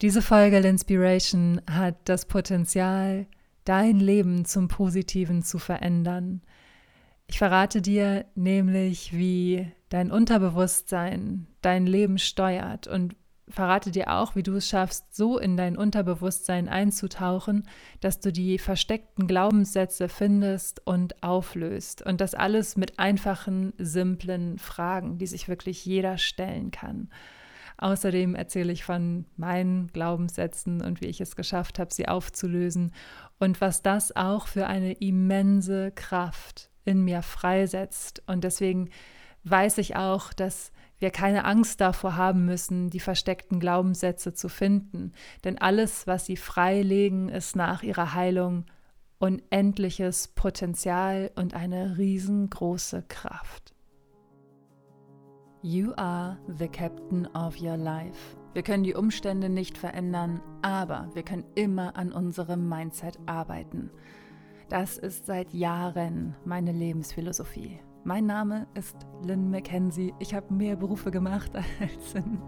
Diese Folge Inspiration hat das Potenzial, dein Leben zum Positiven zu verändern. Ich verrate dir nämlich, wie dein Unterbewusstsein dein Leben steuert und verrate dir auch, wie du es schaffst, so in dein Unterbewusstsein einzutauchen, dass du die versteckten Glaubenssätze findest und auflöst. Und das alles mit einfachen, simplen Fragen, die sich wirklich jeder stellen kann. Außerdem erzähle ich von meinen Glaubenssätzen und wie ich es geschafft habe, sie aufzulösen und was das auch für eine immense Kraft in mir freisetzt. Und deswegen weiß ich auch, dass wir keine Angst davor haben müssen, die versteckten Glaubenssätze zu finden. Denn alles, was sie freilegen, ist nach ihrer Heilung unendliches Potenzial und eine riesengroße Kraft. You are the captain of your life. Wir können die Umstände nicht verändern, aber wir können immer an unserem Mindset arbeiten. Das ist seit Jahren meine Lebensphilosophie. Mein Name ist Lynn McKenzie. Ich habe mehr Berufe gemacht, als in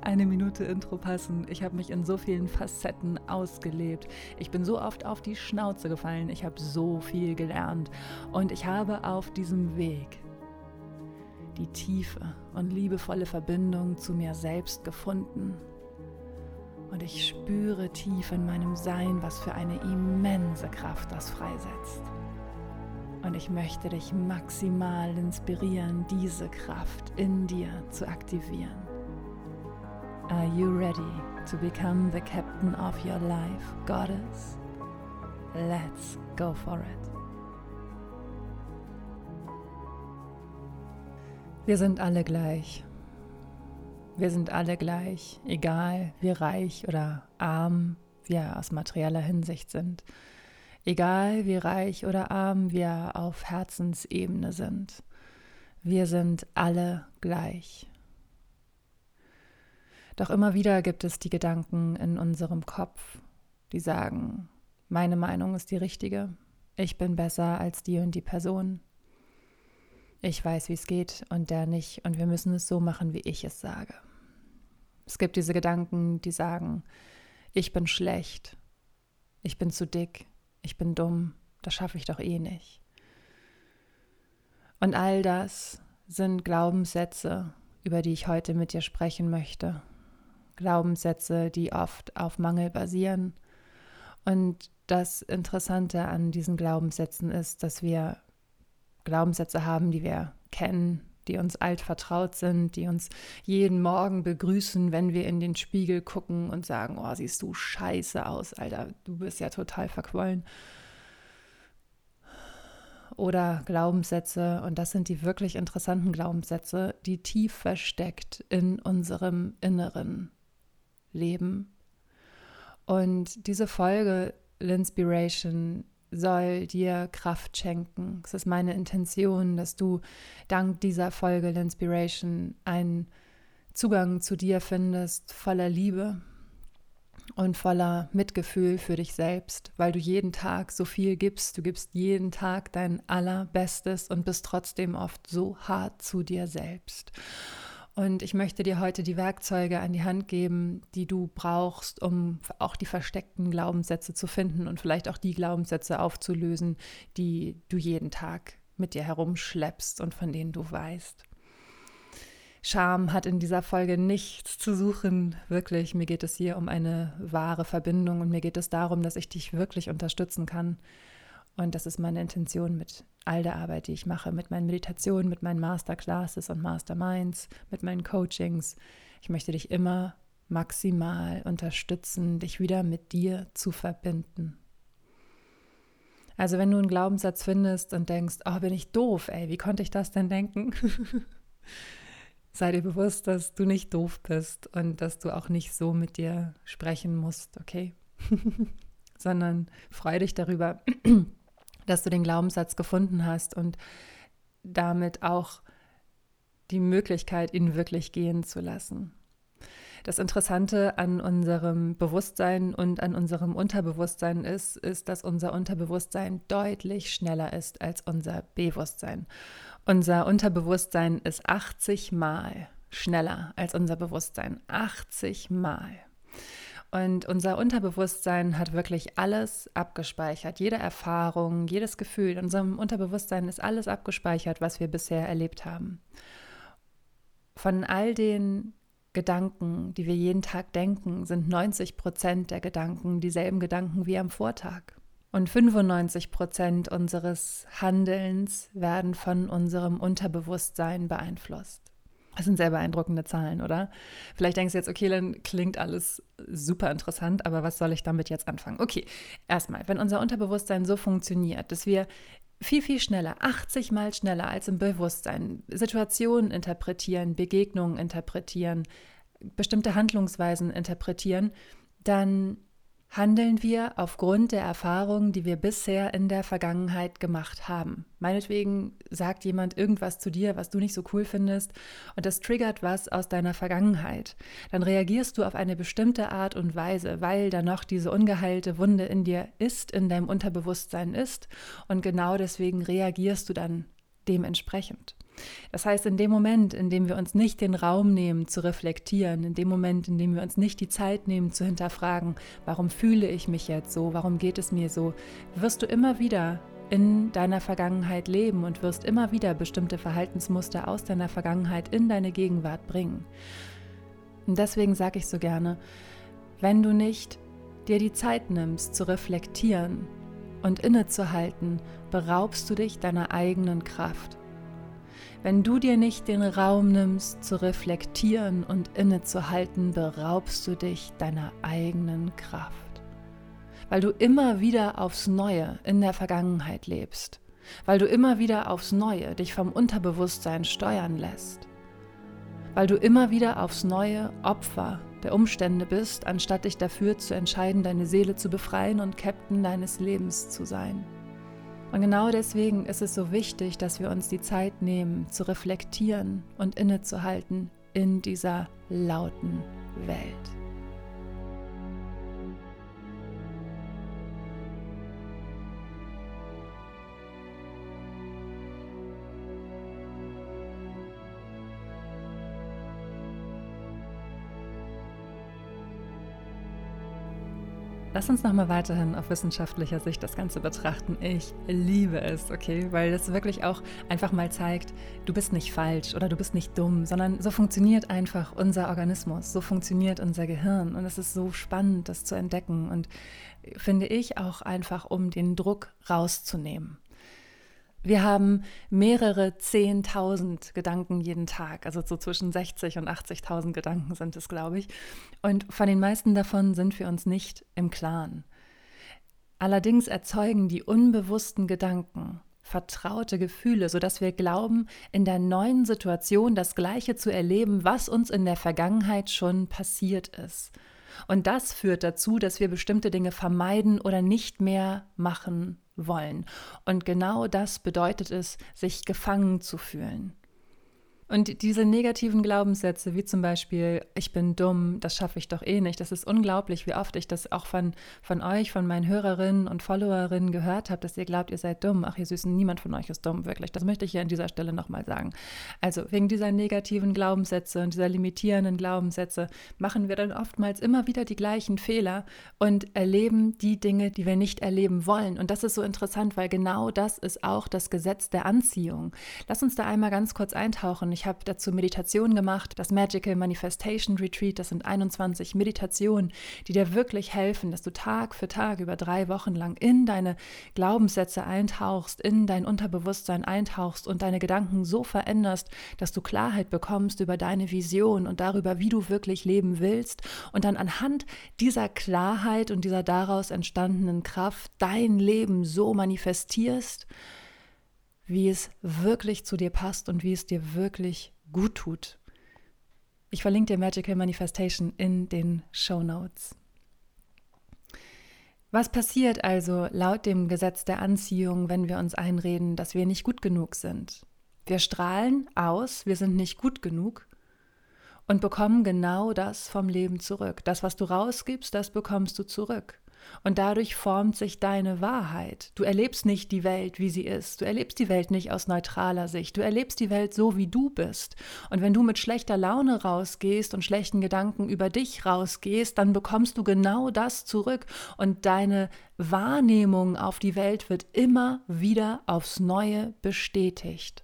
eine Minute Intro passen. Ich habe mich in so vielen Facetten ausgelebt. Ich bin so oft auf die Schnauze gefallen. Ich habe so viel gelernt. Und ich habe auf diesem Weg die tiefe und liebevolle Verbindung zu mir selbst gefunden. Und ich spüre tief in meinem Sein, was für eine immense Kraft das freisetzt. Und ich möchte dich maximal inspirieren, diese Kraft in dir zu aktivieren. Are you ready to become the captain of your life, Goddess? Let's go for it. Wir sind alle gleich. Wir sind alle gleich, egal wie reich oder arm wir aus materieller Hinsicht sind, egal wie reich oder arm wir auf Herzensebene sind. Wir sind alle gleich. Doch immer wieder gibt es die Gedanken in unserem Kopf, die sagen, meine Meinung ist die richtige, ich bin besser als die und die Person, ich weiß, wie es geht und der nicht und wir müssen es so machen, wie ich es sage. Es gibt diese Gedanken, die sagen, ich bin schlecht, ich bin zu dick, ich bin dumm, das schaffe ich doch eh nicht. Und all das sind Glaubenssätze, über die ich heute mit dir sprechen möchte. Glaubenssätze, die oft auf Mangel basieren. Und das Interessante an diesen Glaubenssätzen ist, dass wir Glaubenssätze haben, die wir kennen, die uns alt vertraut sind, die uns jeden Morgen begrüßen, wenn wir in den Spiegel gucken und sagen, oh, siehst du scheiße aus, Alter, du bist ja total verquollen. Oder Glaubenssätze, und das sind die wirklich interessanten Glaubenssätze, die tief versteckt in unserem inneren Leben. Und diese Folge, L'Inspiration, soll dir Kraft schenken. Es ist meine Intention, dass du dank dieser Folge Inspiration einen Zugang zu dir findest, voller Liebe und voller Mitgefühl für dich selbst, weil du jeden Tag so viel gibst. Du gibst jeden Tag dein Allerbestes und bist trotzdem oft so hart zu dir selbst. Und ich möchte dir heute die Werkzeuge an die Hand geben, die du brauchst, um auch die versteckten Glaubenssätze zu finden und vielleicht auch die Glaubenssätze aufzulösen, die du jeden Tag mit dir herumschleppst und von denen du weißt. Scham hat in dieser Folge nichts zu suchen, wirklich. Mir geht es hier um eine wahre Verbindung und mir geht es darum, dass ich dich wirklich unterstützen kann, und das ist meine Intention mit all der Arbeit, die ich mache, mit meinen Meditationen, mit meinen Masterclasses und Masterminds, mit meinen Coachings. Ich möchte dich immer maximal unterstützen, dich wieder mit dir zu verbinden. Also wenn du einen Glaubenssatz findest und denkst, oh, bin ich doof, ey, wie konnte ich das denn denken? Sei dir bewusst, dass du nicht doof bist und dass du auch nicht so mit dir sprechen musst, okay? Sondern freu dich darüber, dass du den Glaubenssatz gefunden hast und damit auch die Möglichkeit, ihn wirklich gehen zu lassen. Das Interessante an unserem Bewusstsein und an unserem Unterbewusstsein ist, ist, dass unser Unterbewusstsein deutlich schneller ist als unser Bewusstsein. Unser Unterbewusstsein ist 80 Mal schneller als unser Bewusstsein. 80 Mal. Und unser Unterbewusstsein hat wirklich alles abgespeichert. Jede Erfahrung, jedes Gefühl. In unserem Unterbewusstsein ist alles abgespeichert, was wir bisher erlebt haben. Von all den Gedanken, die wir jeden Tag denken, sind 90 Prozent der Gedanken dieselben Gedanken wie am Vortag. Und 95 Prozent unseres Handelns werden von unserem Unterbewusstsein beeinflusst. Das sind sehr beeindruckende Zahlen, oder? Vielleicht denkst du jetzt, okay, dann klingt alles super interessant, aber was soll ich damit jetzt anfangen? Okay, erstmal, wenn unser Unterbewusstsein so funktioniert, dass wir viel, viel schneller, 80 mal schneller als im Bewusstsein Situationen interpretieren, Begegnungen interpretieren, bestimmte Handlungsweisen interpretieren, dann handeln wir aufgrund der Erfahrungen, die wir bisher in der Vergangenheit gemacht haben. Meinetwegen sagt jemand irgendwas zu dir, was du nicht so cool findest, und das triggert was aus deiner Vergangenheit. Dann reagierst du auf eine bestimmte Art und Weise, weil da noch diese ungeheilte Wunde in dir ist, in deinem Unterbewusstsein ist, und genau deswegen reagierst du dann dementsprechend. Das heißt, in dem Moment, in dem wir uns nicht den Raum nehmen zu reflektieren, in dem Moment, in dem wir uns nicht die Zeit nehmen zu hinterfragen, warum fühle ich mich jetzt so, warum geht es mir so, wirst du immer wieder in deiner Vergangenheit leben und wirst immer wieder bestimmte Verhaltensmuster aus deiner Vergangenheit in deine Gegenwart bringen. Und deswegen sage ich so gerne, wenn du nicht dir die Zeit nimmst zu reflektieren und innezuhalten, beraubst du dich deiner eigenen Kraft. Wenn du dir nicht den Raum nimmst, zu reflektieren und innezuhalten, beraubst du dich deiner eigenen Kraft. Weil du immer wieder aufs Neue in der Vergangenheit lebst. Weil du immer wieder aufs Neue dich vom Unterbewusstsein steuern lässt. Weil du immer wieder aufs Neue Opfer der Umstände bist, anstatt dich dafür zu entscheiden, deine Seele zu befreien und Captain deines Lebens zu sein. Und genau deswegen ist es so wichtig, dass wir uns die Zeit nehmen, zu reflektieren und innezuhalten in dieser lauten Welt. Lass uns nochmal weiterhin auf wissenschaftlicher Sicht das Ganze betrachten. Ich liebe es, okay? Weil es wirklich auch einfach mal zeigt, du bist nicht falsch oder du bist nicht dumm, sondern so funktioniert einfach unser Organismus, so funktioniert unser Gehirn. Und es ist so spannend, das zu entdecken. Und finde ich auch einfach, um den Druck rauszunehmen. Wir haben mehrere Zehntausend Gedanken jeden Tag, also so zwischen 60 und 80.000 Gedanken sind es, glaube ich. Und von den meisten davon sind wir uns nicht im Klaren. Allerdings erzeugen die unbewussten Gedanken vertraute Gefühle, sodass wir glauben, in der neuen Situation das Gleiche zu erleben, was uns in der Vergangenheit schon passiert ist. Und das führt dazu, dass wir bestimmte Dinge vermeiden oder nicht mehr machen wollen. Und genau das bedeutet es, sich gefangen zu fühlen. Und diese negativen Glaubenssätze, wie zum Beispiel, ich bin dumm, das schaffe ich doch eh nicht, das ist unglaublich, wie oft ich das auch von, von euch, von meinen Hörerinnen und Followerinnen gehört habe, dass ihr glaubt, ihr seid dumm. Ach, ihr Süßen, niemand von euch ist dumm, wirklich. Das möchte ich hier an dieser Stelle nochmal sagen. Also wegen dieser negativen Glaubenssätze und dieser limitierenden Glaubenssätze machen wir dann oftmals immer wieder die gleichen Fehler und erleben die Dinge, die wir nicht erleben wollen. Und das ist so interessant, weil genau das ist auch das Gesetz der Anziehung. Lass uns da einmal ganz kurz eintauchen. Ich habe dazu Meditationen gemacht, das Magical Manifestation Retreat, das sind 21 Meditationen, die dir wirklich helfen, dass du Tag für Tag über drei Wochen lang in deine Glaubenssätze eintauchst, in dein Unterbewusstsein eintauchst und deine Gedanken so veränderst, dass du Klarheit bekommst über deine Vision und darüber, wie du wirklich leben willst und dann anhand dieser Klarheit und dieser daraus entstandenen Kraft dein Leben so manifestierst, wie es wirklich zu dir passt und wie es dir wirklich gut tut. Ich verlinke dir Magical Manifestation in den Show Notes. Was passiert also laut dem Gesetz der Anziehung, wenn wir uns einreden, dass wir nicht gut genug sind? Wir strahlen aus, wir sind nicht gut genug und bekommen genau das vom Leben zurück. Das, was du rausgibst, das bekommst du zurück. Und dadurch formt sich deine Wahrheit. Du erlebst nicht die Welt, wie sie ist. Du erlebst die Welt nicht aus neutraler Sicht. Du erlebst die Welt so, wie du bist. Und wenn du mit schlechter Laune rausgehst und schlechten Gedanken über dich rausgehst, dann bekommst du genau das zurück. Und deine Wahrnehmung auf die Welt wird immer wieder aufs Neue bestätigt.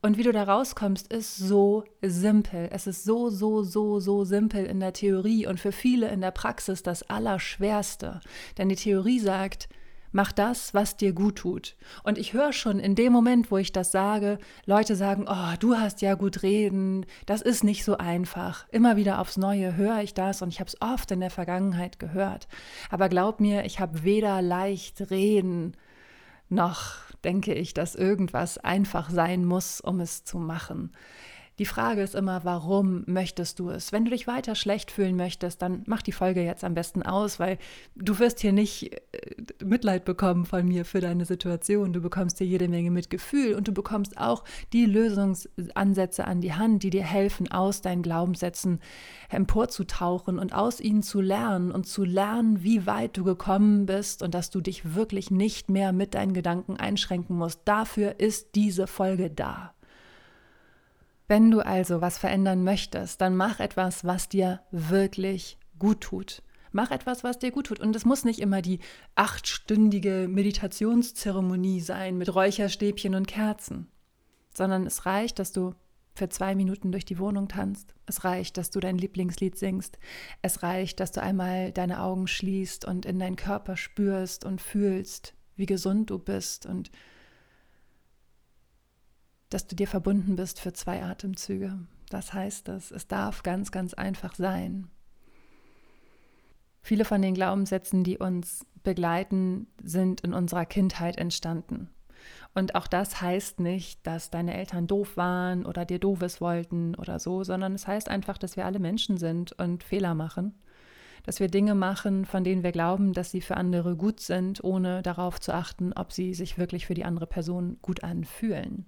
Und wie du da rauskommst, ist so simpel. Es ist so, so, so, so simpel in der Theorie und für viele in der Praxis das Allerschwerste. Denn die Theorie sagt, mach das, was dir gut tut. Und ich höre schon in dem Moment, wo ich das sage, Leute sagen, oh, du hast ja gut reden, das ist nicht so einfach. Immer wieder aufs Neue höre ich das und ich habe es oft in der Vergangenheit gehört. Aber glaub mir, ich habe weder leicht reden noch denke ich, dass irgendwas einfach sein muss, um es zu machen. Die Frage ist immer, warum möchtest du es? Wenn du dich weiter schlecht fühlen möchtest, dann mach die Folge jetzt am besten aus, weil du wirst hier nicht äh, Mitleid bekommen von mir für deine Situation. Du bekommst hier jede Menge Mitgefühl und du bekommst auch die Lösungsansätze an die Hand, die dir helfen, aus deinen Glaubenssätzen emporzutauchen und aus ihnen zu lernen und zu lernen, wie weit du gekommen bist und dass du dich wirklich nicht mehr mit deinen Gedanken einschränken musst. Dafür ist diese Folge da. Wenn du also was verändern möchtest, dann mach etwas, was dir wirklich gut tut. Mach etwas, was dir gut tut. Und es muss nicht immer die achtstündige Meditationszeremonie sein mit Räucherstäbchen und Kerzen, sondern es reicht, dass du für zwei Minuten durch die Wohnung tanzt. Es reicht, dass du dein Lieblingslied singst. Es reicht, dass du einmal deine Augen schließt und in deinen Körper spürst und fühlst, wie gesund du bist und dass du dir verbunden bist für zwei Atemzüge. Das heißt es. Es darf ganz, ganz einfach sein. Viele von den Glaubenssätzen, die uns begleiten, sind in unserer Kindheit entstanden. Und auch das heißt nicht, dass deine Eltern doof waren oder dir doofes wollten oder so, sondern es heißt einfach, dass wir alle Menschen sind und Fehler machen. Dass wir Dinge machen, von denen wir glauben, dass sie für andere gut sind, ohne darauf zu achten, ob sie sich wirklich für die andere Person gut anfühlen.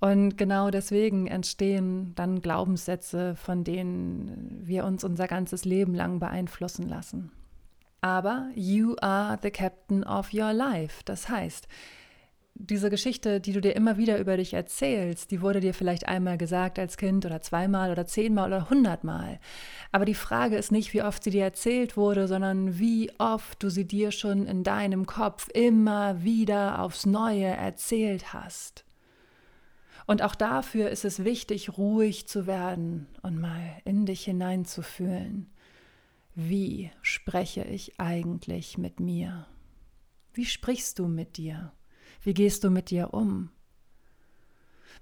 Und genau deswegen entstehen dann Glaubenssätze, von denen wir uns unser ganzes Leben lang beeinflussen lassen. Aber you are the captain of your life. Das heißt, diese Geschichte, die du dir immer wieder über dich erzählst, die wurde dir vielleicht einmal gesagt als Kind oder zweimal oder zehnmal oder hundertmal. Aber die Frage ist nicht, wie oft sie dir erzählt wurde, sondern wie oft du sie dir schon in deinem Kopf immer wieder aufs Neue erzählt hast. Und auch dafür ist es wichtig, ruhig zu werden und mal in dich hineinzufühlen. Wie spreche ich eigentlich mit mir? Wie sprichst du mit dir? Wie gehst du mit dir um?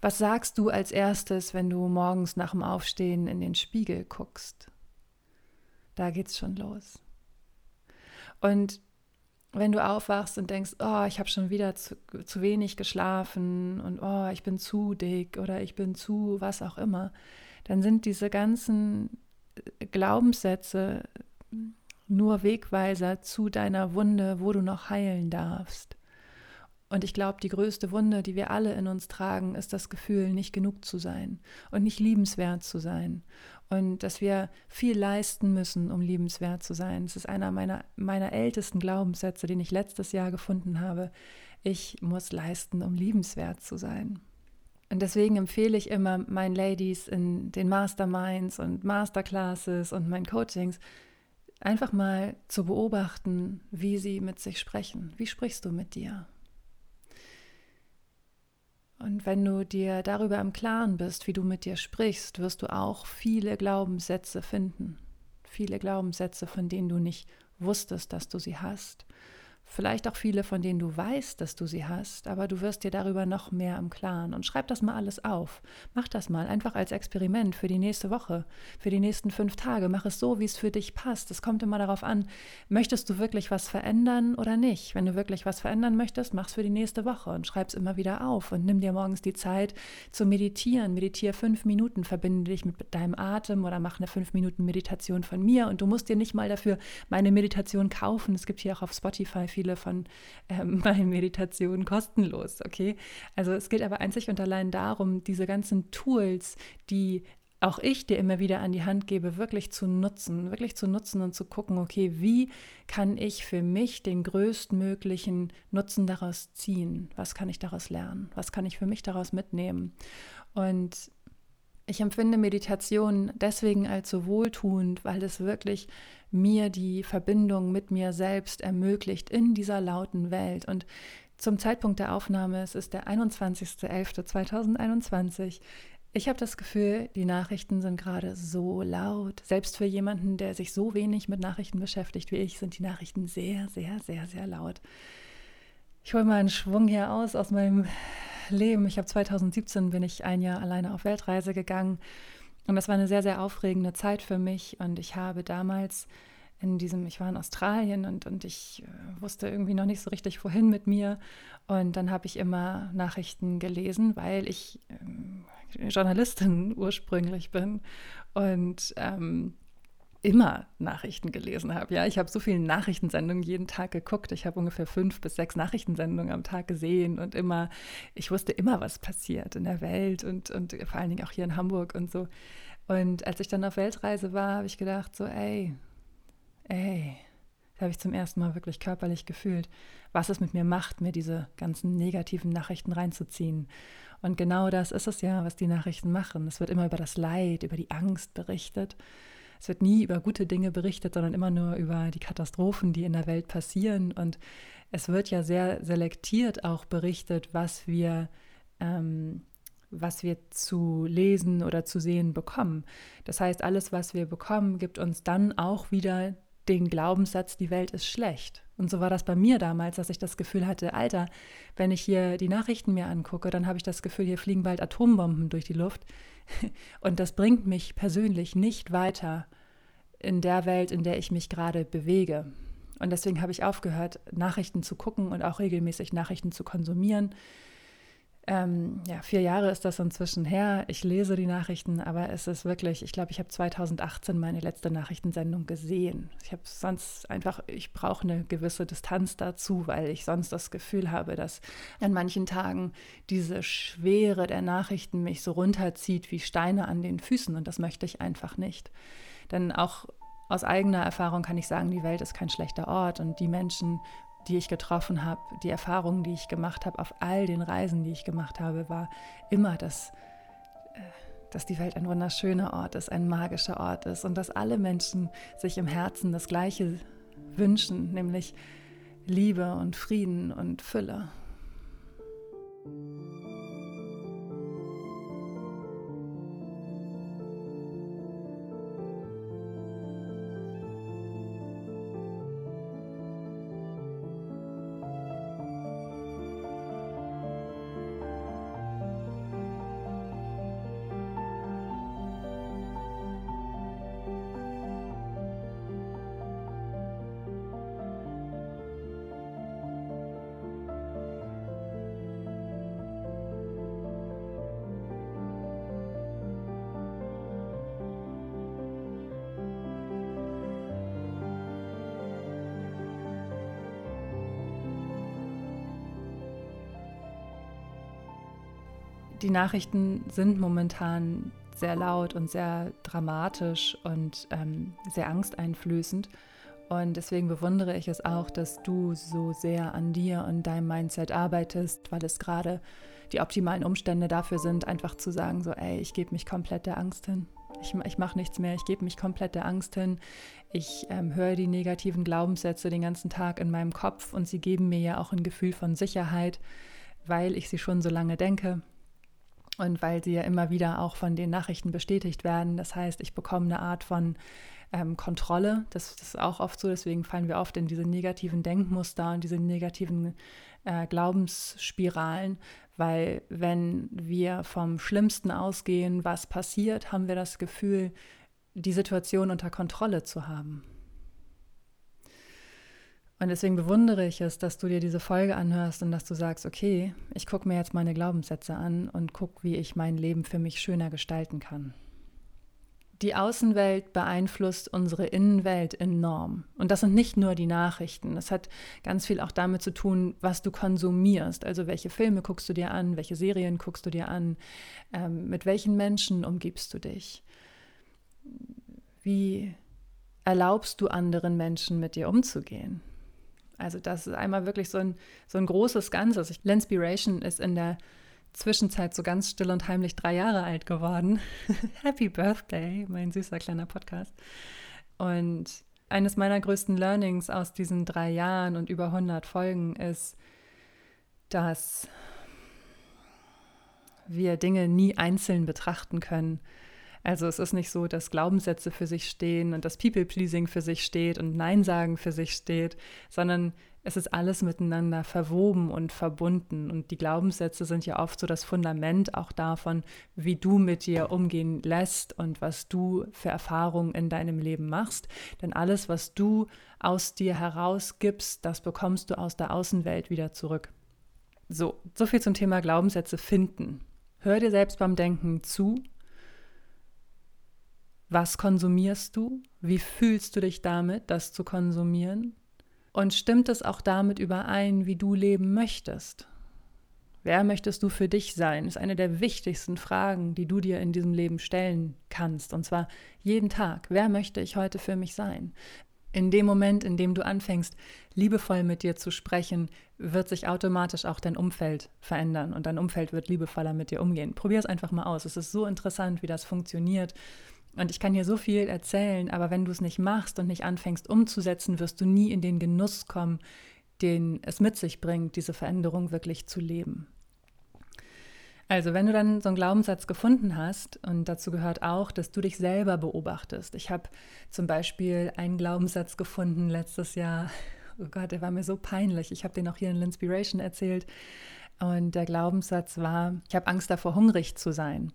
Was sagst du als erstes, wenn du morgens nach dem Aufstehen in den Spiegel guckst? Da geht's schon los. Und wenn du aufwachst und denkst, oh, ich habe schon wieder zu, zu, wenig geschlafen und oh, ich bin zu dick oder ich bin zu was auch immer, dann sind diese ganzen äh, Glaubenssätze nur Wegweiser zu deiner Wunde, wo du noch heilen darfst. Und ich glaube, die größte Wunde, die wir alle in uns tragen, ist das Gefühl, nicht genug zu sein und nicht liebenswert zu sein. Und dass wir viel leisten müssen, um liebenswert zu sein. Das ist einer meiner, meiner ältesten Glaubenssätze, den ich letztes Jahr gefunden habe. Ich muss leisten, um liebenswert zu sein. Und deswegen empfehle ich immer meinen Ladies in den Masterminds und Masterclasses und meinen Coachings, einfach mal zu beobachten, wie sie mit sich sprechen. Wie sprichst du mit dir? Und wenn du dir darüber im Klaren bist, wie du mit dir sprichst, wirst du auch viele Glaubenssätze finden. Viele Glaubenssätze, von denen du nicht wusstest, dass du sie hast Vielleicht auch viele, von denen du weißt, dass du sie hast, aber du wirst dir darüber noch mehr im Klaren. Und schreib das mal alles auf. Mach das mal einfach als Experiment für die nächste Woche, für die nächsten fünf Tage. Mach es so, wie es für dich passt. Es kommt immer darauf an, möchtest du wirklich was verändern oder nicht. Wenn du wirklich was verändern möchtest, mach es für die nächste Woche und schreib es immer wieder auf und nimm dir morgens die Zeit zu meditieren. Meditiere fünf Minuten, verbinde dich mit deinem Atem oder mach eine fünf Minuten Meditation von mir. Und du musst dir nicht mal dafür meine Meditation kaufen. Es gibt hier auch auf Spotify viele von ähm, meinen Meditationen kostenlos, okay? Also es geht aber einzig und allein darum, diese ganzen Tools, die auch ich dir immer wieder an die Hand gebe, wirklich zu nutzen, wirklich zu nutzen und zu gucken, okay, wie kann ich für mich den größtmöglichen Nutzen daraus ziehen? Was kann ich daraus lernen? Was kann ich für mich daraus mitnehmen? Und ich empfinde Meditation deswegen als so wohltuend, weil es wirklich mir die Verbindung mit mir selbst ermöglicht in dieser lauten Welt. Und zum Zeitpunkt der Aufnahme, es ist der 21.11.2021, ich habe das Gefühl, die Nachrichten sind gerade so laut. Selbst für jemanden, der sich so wenig mit Nachrichten beschäftigt wie ich, sind die Nachrichten sehr, sehr, sehr, sehr laut. Ich hole mal einen Schwung hier aus aus meinem Leben. Ich habe 2017 bin ich ein Jahr alleine auf Weltreise gegangen und das war eine sehr, sehr aufregende Zeit für mich und ich habe damals in diesem, ich war in Australien und, und ich äh, wusste irgendwie noch nicht so richtig, wohin mit mir. Und dann habe ich immer Nachrichten gelesen, weil ich ähm, Journalistin ursprünglich bin und ähm, immer Nachrichten gelesen habe. Ja, ich habe so viele Nachrichtensendungen jeden Tag geguckt. Ich habe ungefähr fünf bis sechs Nachrichtensendungen am Tag gesehen und immer, ich wusste immer, was passiert in der Welt und, und vor allen Dingen auch hier in Hamburg und so. Und als ich dann auf Weltreise war, habe ich gedacht, so, ey, ey, da habe ich zum ersten Mal wirklich körperlich gefühlt, was es mit mir macht, mir diese ganzen negativen Nachrichten reinzuziehen. Und genau das ist es ja, was die Nachrichten machen. Es wird immer über das Leid, über die Angst berichtet. Es wird nie über gute Dinge berichtet, sondern immer nur über die Katastrophen, die in der Welt passieren. Und es wird ja sehr selektiert auch berichtet, was wir, ähm, was wir zu lesen oder zu sehen bekommen. Das heißt, alles, was wir bekommen, gibt uns dann auch wieder den Glaubenssatz, die Welt ist schlecht. Und so war das bei mir damals, dass ich das Gefühl hatte, Alter, wenn ich hier die Nachrichten mir angucke, dann habe ich das Gefühl, hier fliegen bald Atombomben durch die Luft. Und das bringt mich persönlich nicht weiter in der Welt, in der ich mich gerade bewege. Und deswegen habe ich aufgehört, Nachrichten zu gucken und auch regelmäßig Nachrichten zu konsumieren ähm, ja, vier Jahre ist das inzwischen her. Ich lese die Nachrichten, aber es ist wirklich, ich glaube, ich habe 2018 meine letzte Nachrichtensendung gesehen. Ich habe sonst einfach, ich brauche eine gewisse Distanz dazu, weil ich sonst das Gefühl habe, dass an manchen Tagen diese Schwere der Nachrichten mich so runterzieht wie Steine an den Füßen und das möchte ich einfach nicht. Denn auch aus eigener Erfahrung kann ich sagen, die Welt ist kein schlechter Ort und die Menschen, die ich getroffen habe, die Erfahrungen, die ich gemacht habe, auf all den Reisen, die ich gemacht habe, war immer, dass, äh, dass die Welt ein wunderschöner Ort ist, ein magischer Ort ist und dass alle Menschen sich im Herzen das Gleiche wünschen, nämlich Liebe und Frieden und Fülle. Die Nachrichten sind momentan sehr laut und sehr dramatisch und ähm, sehr angsteinflößend. Und deswegen bewundere ich es auch, dass du so sehr an dir und deinem Mindset arbeitest, weil es gerade die optimalen Umstände dafür sind, einfach zu sagen, so, ey, ich gebe mich komplett der Angst hin. Ich, ich mache nichts mehr, ich gebe mich komplett der Angst hin. Ich ähm, höre die negativen Glaubenssätze den ganzen Tag in meinem Kopf und sie geben mir ja auch ein Gefühl von Sicherheit, weil ich sie schon so lange denke. Und weil sie ja immer wieder auch von den Nachrichten bestätigt werden. Das heißt, ich bekomme eine Art von ähm, Kontrolle. Das, das, ist auch oft so. Deswegen fallen wir oft in diese negativen Denkmuster und diese negativen äh, Glaubensspiralen. Weil wenn wir vom Schlimmsten ausgehen, was passiert, haben wir das Gefühl, die Situation unter Kontrolle zu haben. Und deswegen bewundere ich es, dass du dir diese Folge anhörst und dass du sagst, okay, ich gucke mir jetzt meine Glaubenssätze an und gucke, wie ich mein Leben für mich schöner gestalten kann. Die Außenwelt beeinflusst unsere Innenwelt enorm. Und das sind nicht nur die Nachrichten. Das hat ganz viel auch damit zu tun, was du konsumierst. Also welche Filme guckst du dir an, welche Serien guckst du dir an, ähm, mit welchen Menschen umgibst du dich. wie erlaubst du anderen Menschen mit dir umzugehen? Also das ist einmal wirklich so ein, so ein großes Ganzes. Lenspiration ist in der Zwischenzeit so ganz still und heimlich drei Jahre alt geworden. Happy Birthday, mein süßer kleiner Podcast. Und eines meiner größten Learnings aus diesen drei Jahren und über 100 Folgen ist, dass wir Dinge nie einzeln betrachten können. Also es ist nicht so, dass Glaubenssätze für sich stehen und das People-Pleasing für sich steht und Nein-Sagen für sich steht, sondern es ist alles miteinander verwoben und verbunden. Und die Glaubenssätze sind ja oft so das Fundament auch davon, wie du mit dir umgehen lässt und was du für Erfahrungen in deinem Leben machst. Denn alles, was du aus dir herausgibst, das bekommst du aus der Außenwelt wieder zurück. So, so viel zum Thema Glaubenssätze finden. Hör dir selbst beim Denken zu. Was konsumierst du? Wie fühlst du dich damit, das zu konsumieren? Und stimmt es auch damit überein, wie du leben möchtest? Wer möchtest du für dich sein? Ist eine der wichtigsten Fragen, die du dir in diesem Leben stellen kannst. Und zwar jeden Tag. Wer möchte ich heute für mich sein? In dem Moment, in dem du anfängst, liebevoll mit dir zu sprechen, wird sich automatisch auch dein Umfeld verändern und dein Umfeld wird liebevoller mit dir umgehen. Probier es einfach mal aus. Es ist so interessant, wie das funktioniert. Und ich kann hier so viel erzählen, aber wenn du es nicht machst und nicht anfängst umzusetzen, wirst du nie in den Genuss kommen, den es mit sich bringt, diese Veränderung wirklich zu leben. Also, wenn du dann so einen Glaubenssatz gefunden hast, und dazu gehört auch, dass du dich selber beobachtest. Ich habe zum Beispiel einen Glaubenssatz gefunden letztes Jahr. Oh Gott, der war mir so peinlich. Ich habe den auch hier in L'Inspiration erzählt. Und der Glaubenssatz war, ich habe Angst davor, hungrig zu sein.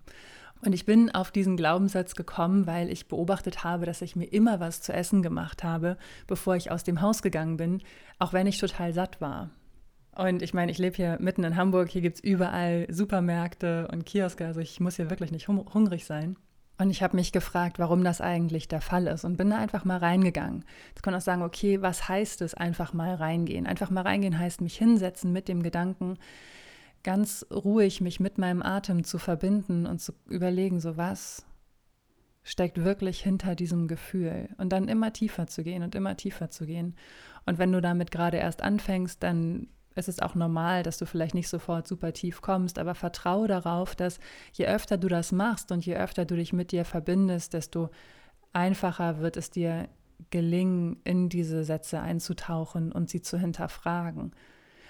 Und ich bin auf diesen Glaubenssatz gekommen, weil ich beobachtet habe, dass ich mir immer was zu essen gemacht habe, bevor ich aus dem Haus gegangen bin, auch wenn ich total satt war. Und ich meine, ich lebe hier mitten in Hamburg, hier gibt es überall Supermärkte und Kioske, also ich muss hier wirklich nicht hungrig sein. Und ich habe mich gefragt, warum das eigentlich der Fall ist und bin da einfach mal reingegangen. Jetzt kann man auch sagen, okay, was heißt es einfach mal reingehen? Einfach mal reingehen heißt mich hinsetzen mit dem Gedanken, ganz ruhig mich mit meinem Atem zu verbinden und zu überlegen, so was steckt wirklich hinter diesem Gefühl und dann immer tiefer zu gehen und immer tiefer zu gehen. Und wenn du damit gerade erst anfängst, dann ist es auch normal, dass du vielleicht nicht sofort super tief kommst, aber vertraue darauf, dass je öfter du das machst und je öfter du dich mit dir verbindest, desto einfacher wird es dir gelingen, in diese Sätze einzutauchen und sie zu hinterfragen.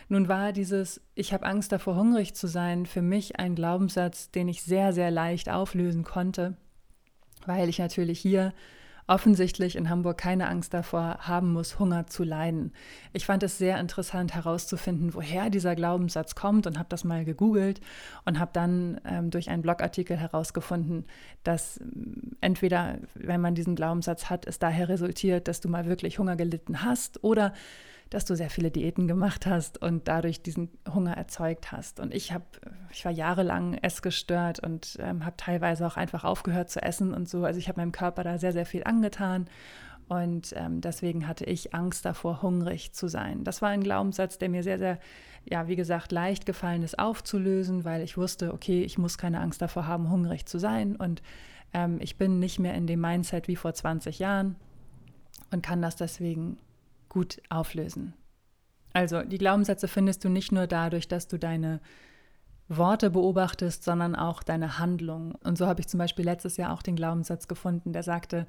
Nun war dieses Ich habe Angst davor, hungrig zu sein, für mich ein Glaubenssatz, den ich sehr, sehr leicht auflösen konnte, weil ich natürlich hier offensichtlich in Hamburg keine Angst davor haben muss, Hunger zu leiden. Ich fand es sehr interessant herauszufinden, woher dieser Glaubenssatz kommt und habe das mal gegoogelt und habe dann ähm, durch einen Blogartikel herausgefunden, dass ähm, entweder, wenn man diesen Glaubenssatz hat, es daher resultiert, dass du mal wirklich Hunger gelitten hast oder dass du sehr viele Diäten gemacht hast und dadurch diesen Hunger erzeugt hast. Und ich habe, ich war jahrelang essgestört und ähm, habe teilweise auch einfach aufgehört zu essen und so. Also ich habe meinem Körper da sehr, sehr viel angetan. Und ähm, deswegen hatte ich Angst davor, hungrig zu sein. Das war ein Glaubenssatz, der mir sehr, sehr, ja, wie gesagt, leicht gefallen ist aufzulösen, weil ich wusste, okay, ich muss keine Angst davor haben, hungrig zu sein. Und ähm, ich bin nicht mehr in dem Mindset wie vor 20 Jahren und kann das deswegen gut auflösen. Also die Glaubenssätze findest du nicht nur dadurch, dass du deine Worte beobachtest, sondern auch deine Handlungen. Und so habe ich zum Beispiel letztes Jahr auch den Glaubenssatz gefunden, der sagte,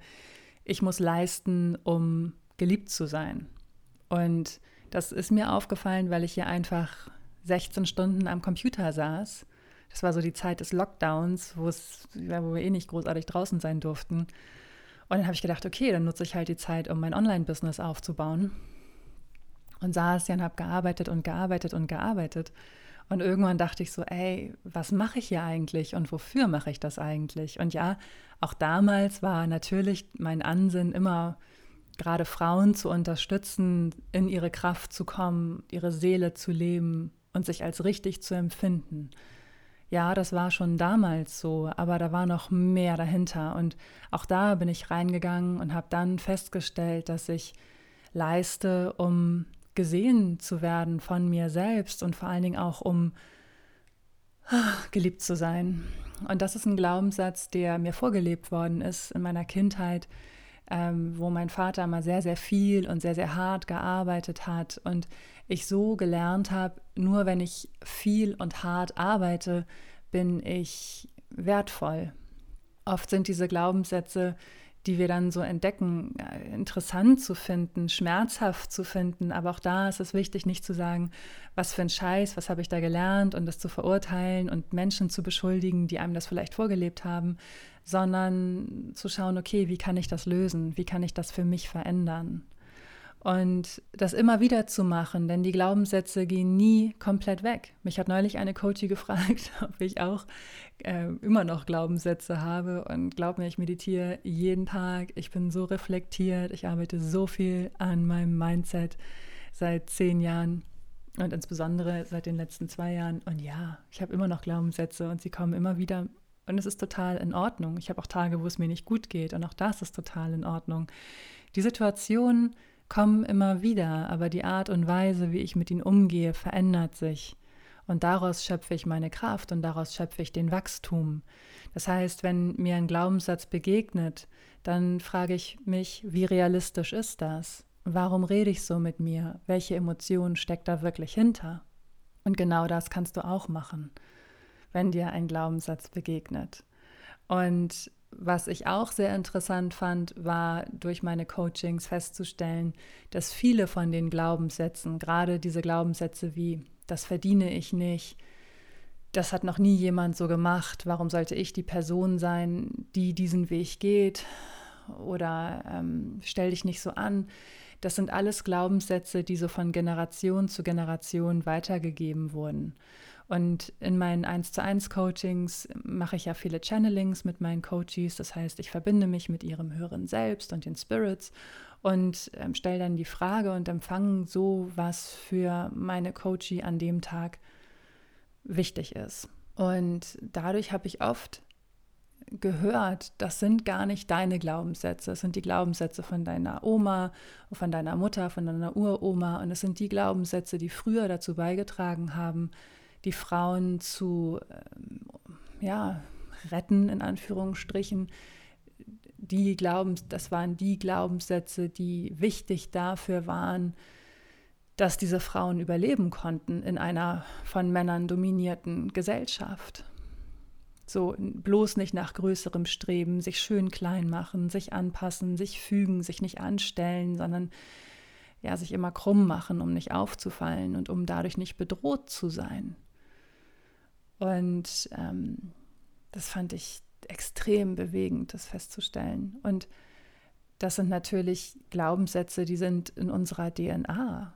ich muss leisten, um geliebt zu sein. Und das ist mir aufgefallen, weil ich hier einfach 16 Stunden am Computer saß. Das war so die Zeit des Lockdowns, wo wir eh nicht großartig draußen sein durften. Und dann habe ich gedacht, okay, dann nutze ich halt die Zeit, um mein Online-Business aufzubauen. Und saß ja und habe gearbeitet und gearbeitet und gearbeitet. Und irgendwann dachte ich so, ey, was mache ich hier eigentlich und wofür mache ich das eigentlich? Und ja, auch damals war natürlich mein Ansinn immer, gerade Frauen zu unterstützen, in ihre Kraft zu kommen, ihre Seele zu leben und sich als richtig zu empfinden ja, das war schon damals so, aber da war noch mehr dahinter. Und auch da bin ich reingegangen und habe dann festgestellt, dass ich leiste, um gesehen zu werden von mir selbst und vor allen Dingen auch um geliebt zu sein. Und das ist ein Glaubenssatz, der mir vorgelebt worden ist in meiner Kindheit, ähm, wo mein Vater mal sehr, sehr viel und sehr, sehr hart gearbeitet hat und ich so gelernt habe, nur wenn ich viel und hart arbeite, bin ich wertvoll. Oft sind diese Glaubenssätze die wir dann so entdecken, interessant zu finden, schmerzhaft zu finden. Aber auch da ist es wichtig, nicht zu sagen, was für ein Scheiß, was habe ich da gelernt und das zu verurteilen und Menschen zu beschuldigen, die einem das vielleicht vorgelebt haben, sondern zu schauen, okay, wie kann ich das lösen? Wie kann ich das für mich verändern? Und das immer wieder zu machen, denn die Glaubenssätze gehen nie komplett weg. Mich hat neulich eine Coachie gefragt, ob ich auch äh, immer noch Glaubenssätze habe. Und glaub mir, ich meditiere jeden Tag. Ich bin so reflektiert. Ich arbeite so viel an meinem Mindset seit zehn Jahren und insbesondere seit den letzten zwei Jahren. Und ja, ich habe immer noch Glaubenssätze und sie kommen immer wieder. Und es ist total in Ordnung. Ich habe auch Tage, wo es mir nicht gut geht. Und auch das ist total in Ordnung. Die Situation, kommen immer wieder, aber die Art und Weise, wie ich mit ihnen umgehe, verändert sich. Und daraus schöpfe ich meine Kraft und daraus schöpfe ich den Wachstum. Das heißt, wenn mir ein Glaubenssatz begegnet, dann frage ich mich, wie realistisch ist das? Warum rede ich so mit mir? Welche Emotion steckt da wirklich hinter? Und genau das kannst du auch machen, wenn dir ein Glaubenssatz begegnet. Und was ich auch sehr interessant fand, war durch meine Coachings festzustellen, dass viele von den Glaubenssätzen, gerade diese Glaubenssätze wie, das verdiene ich nicht, das hat noch nie jemand so gemacht, warum sollte ich die Person sein, die diesen Weg geht oder ähm, stell dich nicht so an, das sind alles Glaubenssätze, die so von Generation zu Generation weitergegeben wurden. Und in meinen 1 zu 1 Coachings mache ich ja viele Channelings mit meinen Coaches. Das heißt, ich verbinde mich mit ihrem höheren Selbst und den Spirits und ähm, stelle dann die Frage und empfange so, was für meine Coachie an dem Tag wichtig ist. Und dadurch habe ich oft gehört, das sind gar nicht deine Glaubenssätze, es sind die Glaubenssätze von deiner Oma, von deiner Mutter, von deiner Uroma und es sind die Glaubenssätze, die früher dazu beigetragen haben, die Frauen zu ähm, ja, retten, in Anführungsstrichen. Die Glaubens, das waren die Glaubenssätze, die wichtig dafür waren, dass diese Frauen überleben konnten in einer von Männern dominierten Gesellschaft. So bloß nicht nach größerem Streben, sich schön klein machen, sich anpassen, sich fügen, sich nicht anstellen, sondern ja, sich immer krumm machen, um nicht aufzufallen und um dadurch nicht bedroht zu sein. Und ähm, das fand ich extrem bewegend, das festzustellen. Und das sind natürlich Glaubenssätze, die sind in unserer DNA.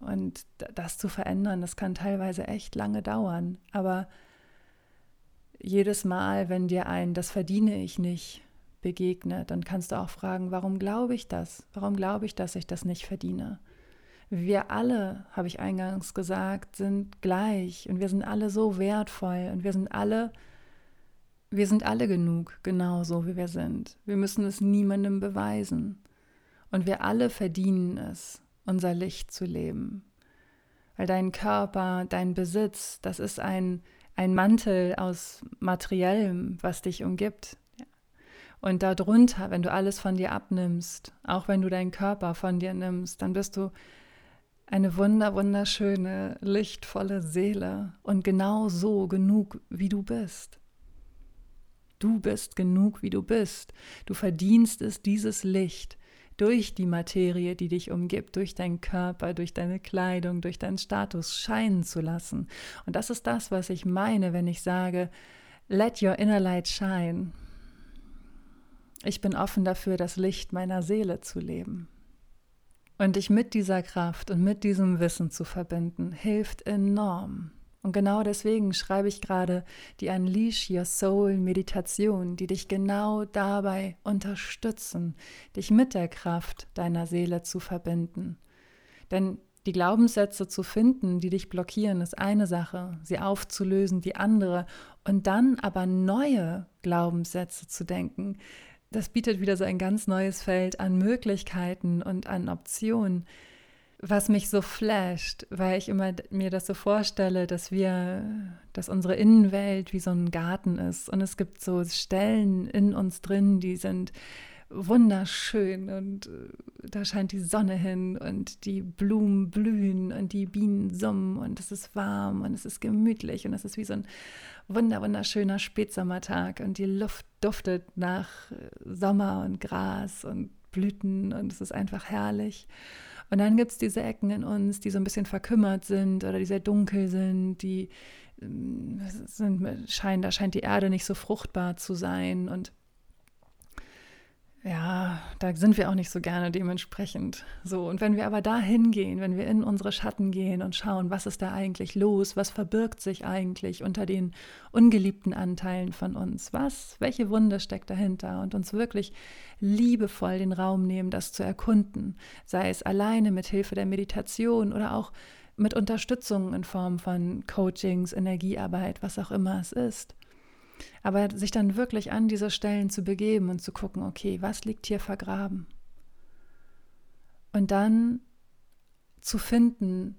Und das zu verändern, das kann teilweise echt lange dauern. Aber jedes Mal, wenn dir ein, das verdiene ich nicht, begegnet, dann kannst du auch fragen, warum glaube ich das? Warum glaube ich, dass ich das nicht verdiene? Wir alle, habe ich eingangs gesagt, sind gleich und wir sind alle so wertvoll und wir sind alle, wir sind alle genug, genauso wie wir sind. Wir müssen es niemandem beweisen. Und wir alle verdienen es, unser Licht zu leben. Weil dein Körper, dein Besitz, das ist ein, ein Mantel aus Materiellem, was dich umgibt. Und darunter, wenn du alles von dir abnimmst, auch wenn du deinen Körper von dir nimmst, dann bist du eine wunder, wunderschöne, lichtvolle Seele und genau so genug, wie du bist. Du bist genug, wie du bist. Du verdienst es, dieses Licht durch die Materie, die dich umgibt, durch deinen Körper, durch deine Kleidung, durch deinen Status scheinen zu lassen. Und das ist das, was ich meine, wenn ich sage, let your inner light shine. Ich bin offen dafür, das Licht meiner Seele zu leben. Und dich mit dieser Kraft und mit diesem Wissen zu verbinden, hilft enorm. Und genau deswegen schreibe ich gerade die Unleash Your Soul Meditation, die dich genau dabei unterstützen, dich mit der Kraft deiner Seele zu verbinden. Denn die Glaubenssätze zu finden, die dich blockieren, ist eine Sache, sie aufzulösen, die andere, und dann aber neue Glaubenssätze zu denken, das bietet wieder so ein ganz neues Feld an Möglichkeiten und an Optionen. was mich so flasht, weil ich immer mir das so vorstelle, dass wir, dass unsere Innenwelt wie so ein Garten ist und es gibt so Stellen in uns drin, die sind wunderschön und äh, da scheint die Sonne hin und die Blumen blühen und die Bienen summen und es ist warm und es ist gemütlich und es ist wie so ein wunder wunderschöner Spätsommertag und die Luft duftet nach äh, Sommer und Gras und Blüten und es ist einfach herrlich. Und dann gibt es diese Ecken in uns, die so ein bisschen verkümmert sind oder die sehr dunkel sind, die ähm, sind, scheinen, da scheint die Erde nicht so fruchtbar zu sein. Und ja, da sind wir auch nicht so gerne dementsprechend. So, und wenn wir aber da hingehen, wenn wir in unsere Schatten gehen und schauen, was ist da eigentlich los, was verbirgt sich eigentlich unter den ungeliebten Anteilen von uns, was, welche Wunde steckt dahinter? Und uns wirklich liebevoll den Raum nehmen, das zu erkunden, sei es alleine mit Hilfe der Meditation oder auch mit Unterstützung in Form von Coachings, Energiearbeit, was auch immer es ist aber sich dann wirklich an diese Stellen zu begeben und zu gucken, okay, was liegt hier vergraben? Und dann zu finden,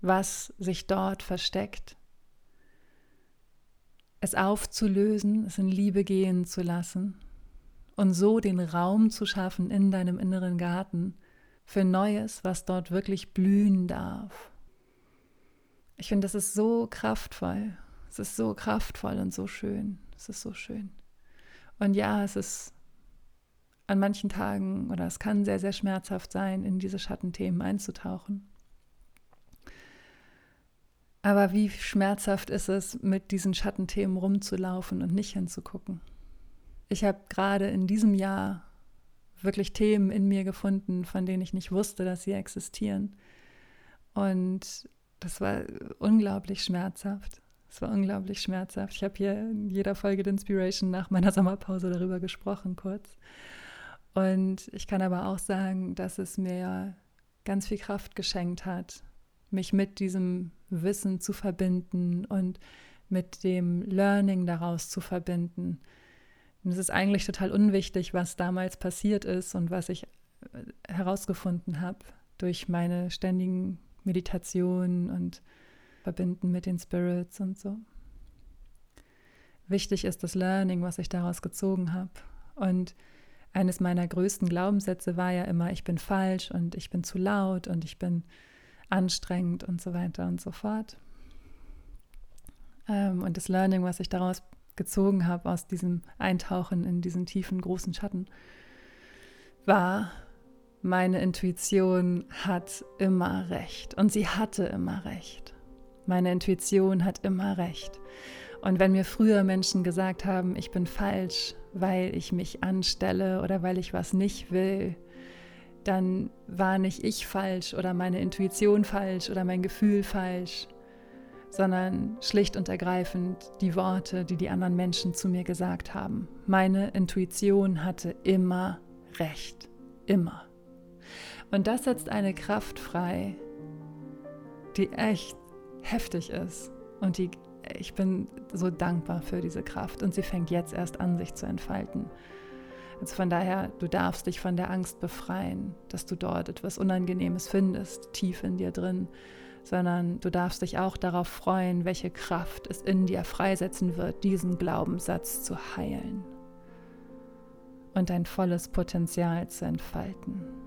was sich dort versteckt. Es aufzulösen, es in Liebe gehen zu lassen und so den Raum zu schaffen in deinem inneren Garten für Neues, was dort wirklich blühen darf. Ich finde, das ist so kraftvoll es ist so kraftvoll und so schön. Es ist so schön. Und ja, es ist an manchen Tagen oder es kann sehr, sehr schmerzhaft sein, in diese Schattenthemen einzutauchen. Aber wie schmerzhaft ist es, mit diesen Schattenthemen rumzulaufen und nicht hinzugucken? Ich habe gerade in diesem Jahr wirklich Themen in mir gefunden, von denen ich nicht wusste, dass sie existieren. Und das war unglaublich schmerzhaft. Es war unglaublich schmerzhaft. Ich habe hier in jeder Folge der Inspiration nach meiner Sommerpause darüber gesprochen, kurz. Und ich kann aber auch sagen, dass es mir ganz viel Kraft geschenkt hat, mich mit diesem Wissen zu verbinden und mit dem Learning daraus zu verbinden. Und es ist eigentlich total unwichtig, was damals passiert ist und was ich äh, herausgefunden habe durch meine ständigen Meditationen und verbinden mit den Spirits und so. Wichtig ist das Learning, was ich daraus gezogen habe. Und eines meiner größten Glaubenssätze war ja immer, ich bin falsch und ich bin zu laut und ich bin anstrengend und so weiter und so fort. Ähm, und das Learning, was ich daraus gezogen habe, aus diesem Eintauchen in diesen tiefen, großen Schatten, war, meine Intuition hat immer recht. Und sie hatte immer recht. Meine Intuition hat immer recht. Und wenn mir früher Menschen gesagt haben, ich bin falsch, weil ich mich anstelle oder weil ich was nicht will, dann war nicht ich falsch oder meine Intuition falsch oder mein Gefühl falsch, sondern schlicht und ergreifend die Worte, die die anderen Menschen zu mir gesagt haben. Meine Intuition hatte immer recht, immer. Und das setzt eine Kraft frei, die echt heftig ist. Und die, ich bin so dankbar für diese Kraft. Und sie fängt jetzt erst an, sich zu entfalten. Also von daher, du darfst dich von der Angst befreien, dass du dort etwas Unangenehmes findest, tief in dir drin, sondern du darfst dich auch darauf freuen, welche Kraft es in dir freisetzen wird, diesen Glaubenssatz zu heilen und dein volles Potenzial zu entfalten.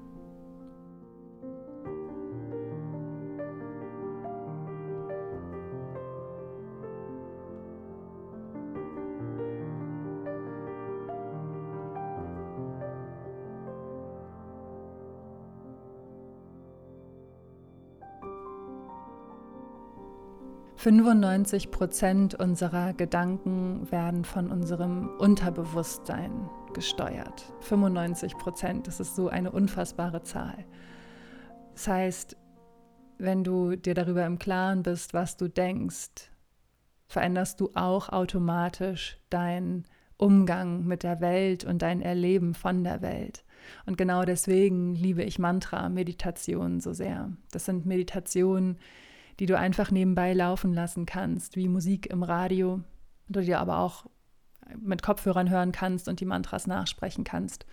95 Prozent unserer Gedanken werden von unserem Unterbewusstsein gesteuert. 95 Prozent, das ist so eine unfassbare Zahl. Das heißt, wenn du dir darüber im Klaren bist, was du denkst, veränderst du auch automatisch deinen Umgang mit der Welt und dein Erleben von der Welt. Und genau deswegen liebe ich Mantra-Meditationen so sehr. Das sind Meditationen, die du einfach nebenbei laufen lassen kannst, wie Musik im Radio, du dir aber auch mit Kopfhörern hören kannst und die Mantras nachsprechen kannst.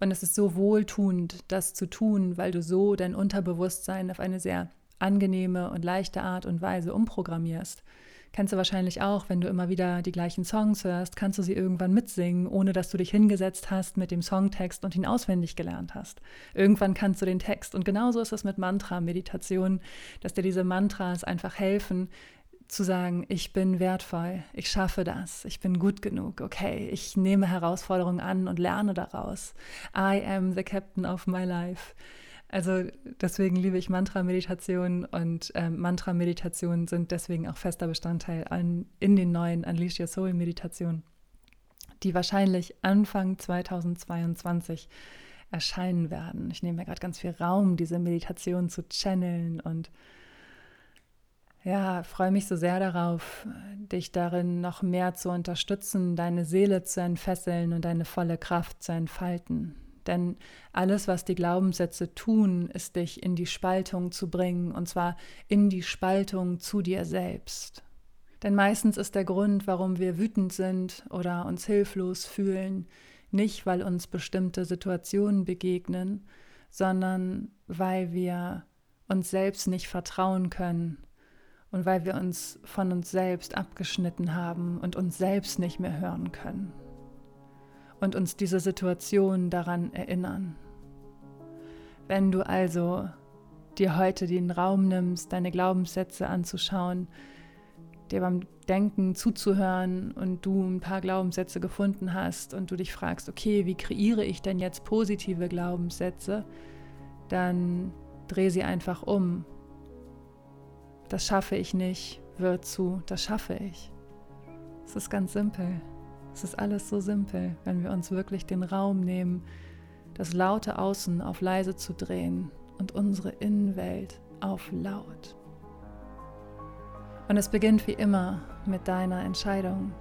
Und es ist so wohltuend, das zu tun, weil du so dein Unterbewusstsein auf eine sehr angenehme und leichte Art und Weise umprogrammierst. Kennst du wahrscheinlich auch, wenn du immer wieder die gleichen Songs hörst, kannst du sie irgendwann mitsingen, ohne dass du dich hingesetzt hast mit dem Songtext und ihn auswendig gelernt hast. Irgendwann kannst du den Text. Und genauso ist es mit Mantra-Meditation, dass dir diese Mantras einfach helfen, zu sagen, ich bin wertvoll, ich schaffe das, ich bin gut genug, okay, ich nehme Herausforderungen an und lerne daraus. I am the captain of my life. Also deswegen liebe ich Mantra-Meditation und ähm, Mantra-Meditationen sind deswegen auch fester Bestandteil an, in den neuen Unleash Your Soul-Meditationen, die wahrscheinlich Anfang 2022 erscheinen werden. Ich nehme mir gerade ganz viel Raum, diese Meditation zu channeln und ja, freue mich so sehr darauf, dich darin noch mehr zu unterstützen, deine Seele zu entfesseln und deine volle Kraft zu entfalten. Denn alles, was die Glaubenssätze tun, ist dich in die Spaltung zu bringen, und zwar in die Spaltung zu dir selbst. Denn meistens ist der Grund, warum wir wütend sind oder uns hilflos fühlen, nicht, weil uns bestimmte Situationen begegnen, sondern weil wir uns selbst nicht vertrauen können und weil wir uns von uns selbst abgeschnitten haben und uns selbst nicht mehr hören können und uns diese Situation daran erinnern. Wenn du also dir heute den Raum nimmst, deine Glaubenssätze anzuschauen, dir beim Denken zuzuhören und du ein paar Glaubenssätze gefunden hast und du dich fragst, okay, wie kreiere ich denn jetzt positive Glaubenssätze, dann dreh sie einfach um. Das schaffe ich nicht, wird zu, das schaffe ich. Es ist ganz simpel. Es ist alles so simpel, wenn wir uns wirklich den Raum nehmen, das laute Außen auf leise zu drehen und unsere Innenwelt auf laut. Und es beginnt wie immer mit deiner Entscheidung.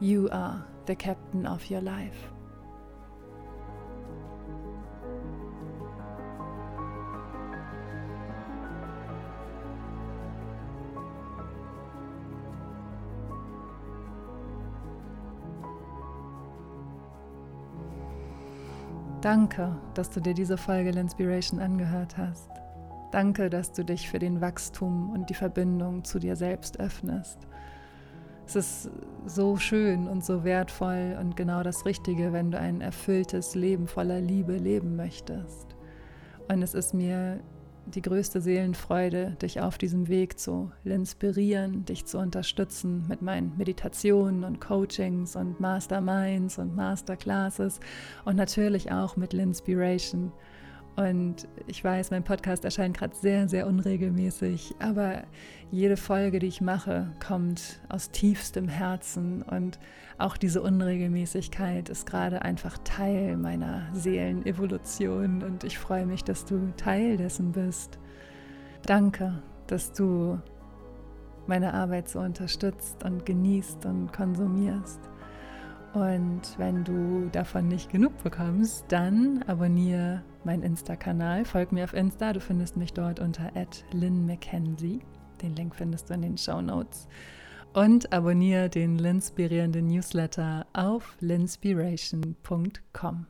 You are the captain of your life. Danke, dass du dir diese Folge L'Inspiration angehört hast. Danke, dass du dich für den Wachstum und die Verbindung zu dir selbst öffnest. Es ist so schön und so wertvoll und genau das Richtige, wenn du ein erfülltes Leben voller Liebe leben möchtest. Und es ist mir die größte Seelenfreude, dich auf diesem Weg zu inspirieren, dich zu unterstützen mit meinen Meditationen und Coachings und Masterminds und Masterclasses und natürlich auch mit Linspiration. Und ich weiß, mein Podcast erscheint gerade sehr, sehr unregelmäßig, aber jede Folge, die ich mache, kommt aus tiefstem Herzen und auch diese Unregelmäßigkeit ist gerade einfach Teil meiner Seelenevolution und ich freue mich, dass du Teil dessen bist. Danke, dass du meine Arbeit so unterstützt und genießt und konsumierst. Und wenn du davon nicht genug bekommst, dann abonniere meinen Insta-Kanal, folg mir auf Insta, du findest mich dort unter @lynn_mckenzie. Den Link findest du in den Show Notes. Und abonniere den Linspirierenden Newsletter auf linspiration.com.